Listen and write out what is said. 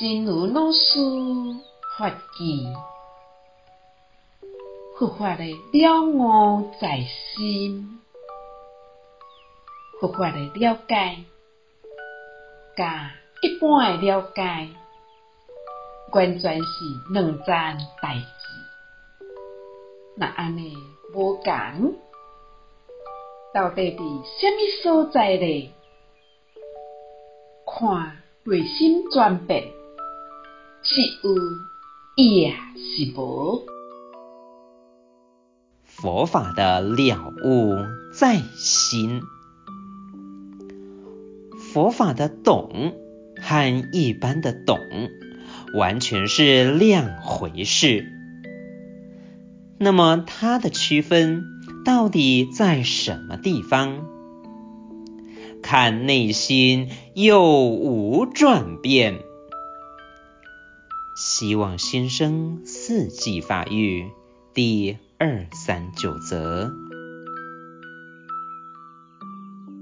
真如老师法语，佛法的了悟在心，佛法的了解，甲一般的了解，完全是两件代志。那安尼无讲，到底伫啥物所在咧？看内心转变，是有也是无。佛法的了悟在心，佛法的懂和一般的懂完全是两回事。那么它的区分到底在什么地方？看内心有无转变。希望新生四季发育第二三九则。